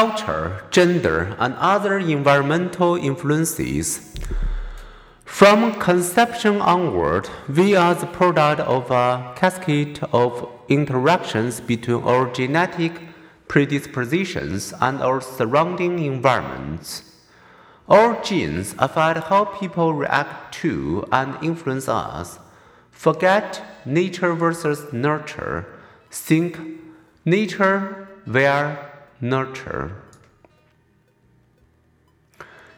culture, gender, and other environmental influences. From conception onward, we are the product of a cascade of interactions between our genetic predispositions and our surrounding environments. Our genes affect how people react to and influence us. Forget nature versus nurture. Think nature via nurture.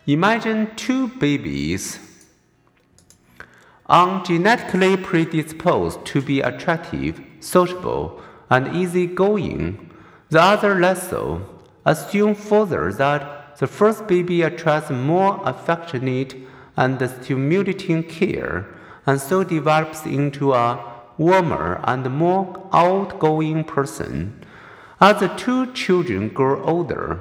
Imagine two babies are genetically predisposed to be attractive, sociable, and easygoing, the other less so. Assume further that the first baby attracts more affectionate and stimulating care, and so develops into a warmer and more outgoing person. As the two children grow older,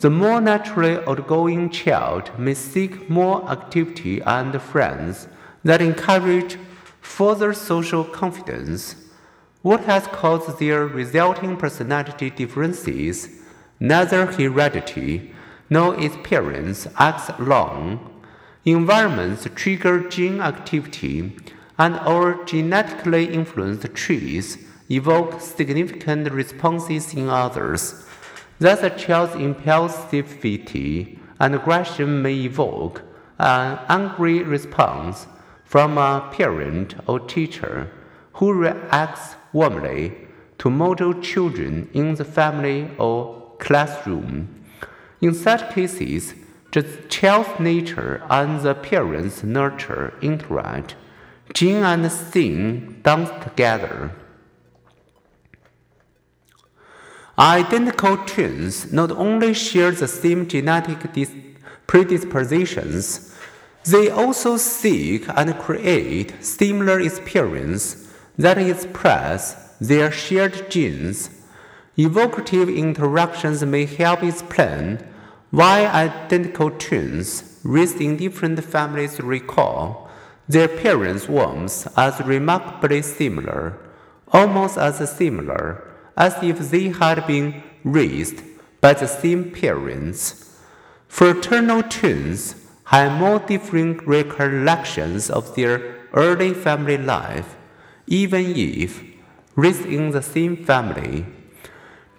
the more naturally outgoing child may seek more activity and friends that encourage further social confidence. What has caused their resulting personality differences? Neither heredity nor experience acts alone. Environments trigger gene activity, and our genetically influenced traits evoke significant responses in others. Thus, a child's impulsivity and aggression may evoke an angry response from a parent or teacher who reacts warmly to model children in the family or classroom. In such cases, the child's nature and the parent's nurture interact. Gene and thing dance together. Identical twins not only share the same genetic predispositions, they also seek and create similar experience that express their shared genes. Evocative interactions may help explain why identical twins raised in different families recall their parents' warmth as remarkably similar, almost as similar as if they had been raised by the same parents. Fraternal twins have more different recollections of their early family life, even if raised in the same family.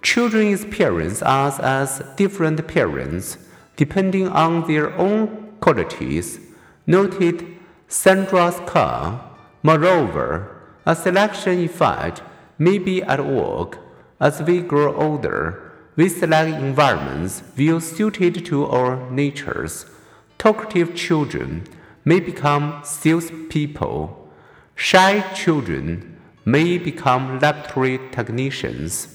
Children experience us as different parents depending on their own qualities, noted Sandra Scarr. Moreover, a selection effect may be at work as we grow older. We select environments well suited to our natures Talkative children may become salespeople. Shy children may become laboratory technicians.